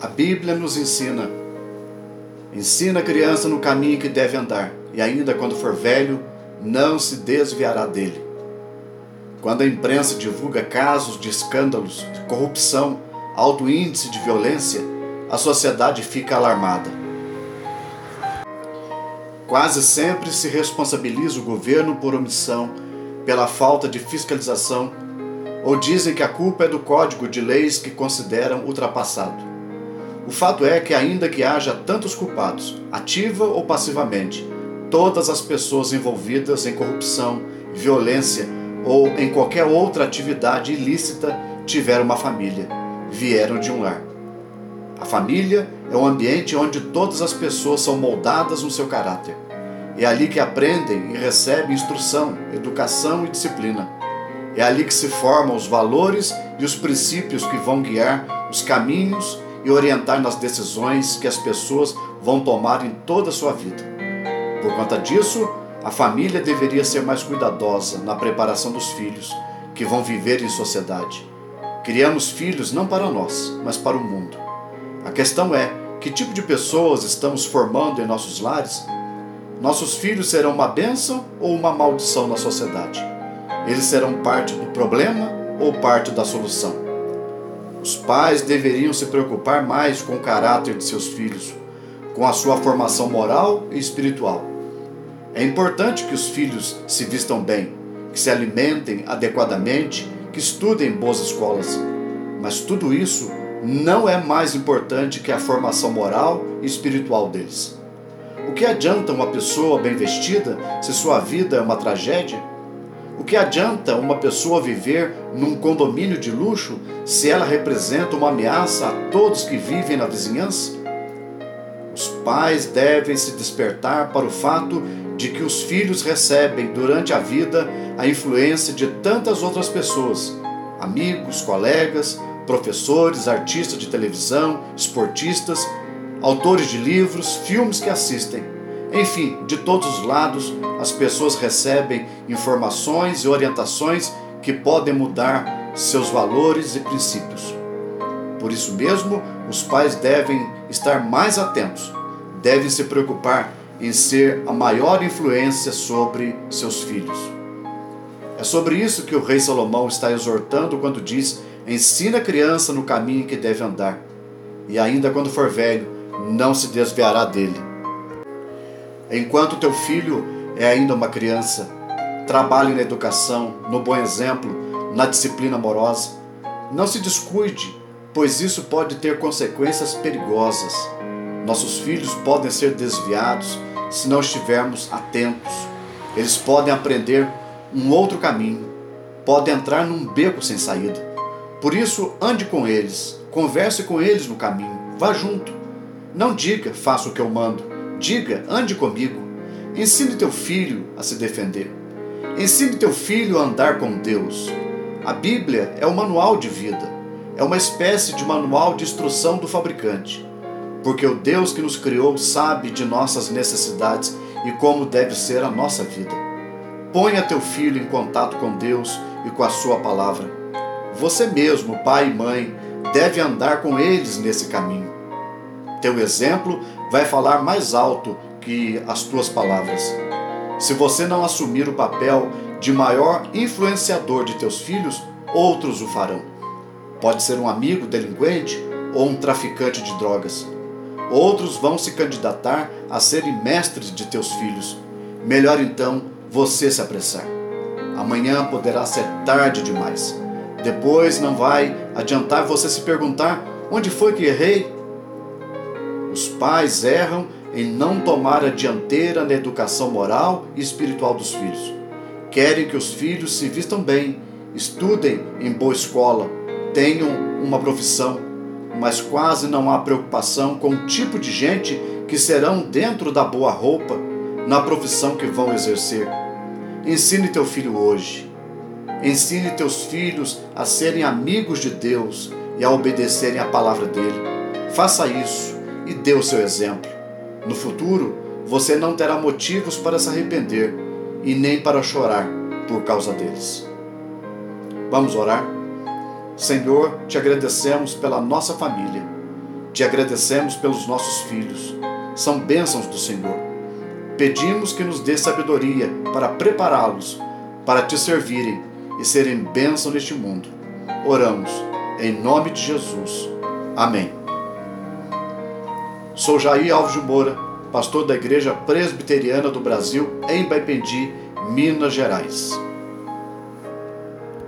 A Bíblia nos ensina. Ensina a criança no caminho que deve andar, e ainda quando for velho, não se desviará dele. Quando a imprensa divulga casos de escândalos, de corrupção, alto índice de violência, a sociedade fica alarmada. Quase sempre se responsabiliza o governo por omissão, pela falta de fiscalização, ou dizem que a culpa é do código de leis que consideram ultrapassado. O fato é que, ainda que haja tantos culpados, ativa ou passivamente, todas as pessoas envolvidas em corrupção, violência ou em qualquer outra atividade ilícita tiveram uma família, vieram de um lar. A família é um ambiente onde todas as pessoas são moldadas no seu caráter. É ali que aprendem e recebem instrução, educação e disciplina. É ali que se formam os valores e os princípios que vão guiar os caminhos e orientar nas decisões que as pessoas vão tomar em toda a sua vida. Por conta disso, a família deveria ser mais cuidadosa na preparação dos filhos que vão viver em sociedade. Criamos filhos não para nós, mas para o mundo. A questão é: que tipo de pessoas estamos formando em nossos lares? Nossos filhos serão uma bênção ou uma maldição na sociedade? Eles serão parte do problema ou parte da solução? Os pais deveriam se preocupar mais com o caráter de seus filhos, com a sua formação moral e espiritual. É importante que os filhos se vistam bem, que se alimentem adequadamente, que estudem em boas escolas. Mas tudo isso não é mais importante que a formação moral e espiritual deles. O que adianta uma pessoa bem vestida se sua vida é uma tragédia? O que adianta uma pessoa viver num condomínio de luxo se ela representa uma ameaça a todos que vivem na vizinhança? Os pais devem se despertar para o fato de que os filhos recebem durante a vida a influência de tantas outras pessoas, amigos, colegas, professores, artistas de televisão, esportistas, autores de livros, filmes que assistem. Enfim, de todos os lados, as pessoas recebem informações e orientações que podem mudar seus valores e princípios. Por isso mesmo, os pais devem estar mais atentos, devem se preocupar em ser a maior influência sobre seus filhos. É sobre isso que o rei Salomão está exortando quando diz Ensina a criança no caminho que deve andar, e ainda quando for velho, não se desviará dele. Enquanto teu filho é ainda uma criança, trabalhe na educação, no bom exemplo, na disciplina amorosa. Não se descuide, pois isso pode ter consequências perigosas. Nossos filhos podem ser desviados se não estivermos atentos. Eles podem aprender um outro caminho, podem entrar num beco sem saída. Por isso, ande com eles, converse com eles no caminho, vá junto. Não diga, faça o que eu mando. Diga, ande comigo. Ensine teu filho a se defender. Ensine teu filho a andar com Deus. A Bíblia é o manual de vida. É uma espécie de manual de instrução do fabricante. Porque o Deus que nos criou sabe de nossas necessidades e como deve ser a nossa vida. Ponha teu filho em contato com Deus e com a sua palavra. Você mesmo, pai e mãe, deve andar com eles nesse caminho. Teu exemplo vai falar mais alto que as tuas palavras. Se você não assumir o papel de maior influenciador de teus filhos, outros o farão. Pode ser um amigo delinquente ou um traficante de drogas. Outros vão se candidatar a serem mestres de teus filhos. Melhor então você se apressar. Amanhã poderá ser tarde demais. Depois não vai adiantar você se perguntar onde foi que errei. Os pais erram em não tomar a dianteira na educação moral e espiritual dos filhos. Querem que os filhos se vistam bem, estudem em boa escola, tenham uma profissão, mas quase não há preocupação com o tipo de gente que serão dentro da boa roupa na profissão que vão exercer. Ensine teu filho hoje Ensine teus filhos a serem amigos de Deus e a obedecerem a palavra dele. Faça isso e dê o seu exemplo. No futuro, você não terá motivos para se arrepender e nem para chorar por causa deles. Vamos orar? Senhor, te agradecemos pela nossa família. Te agradecemos pelos nossos filhos. São bênçãos do Senhor. Pedimos que nos dê sabedoria para prepará-los para te servirem e serem bênção neste mundo. Oramos em nome de Jesus. Amém. Sou Jair Alves de Moura, pastor da Igreja Presbiteriana do Brasil, em Baipendi, Minas Gerais.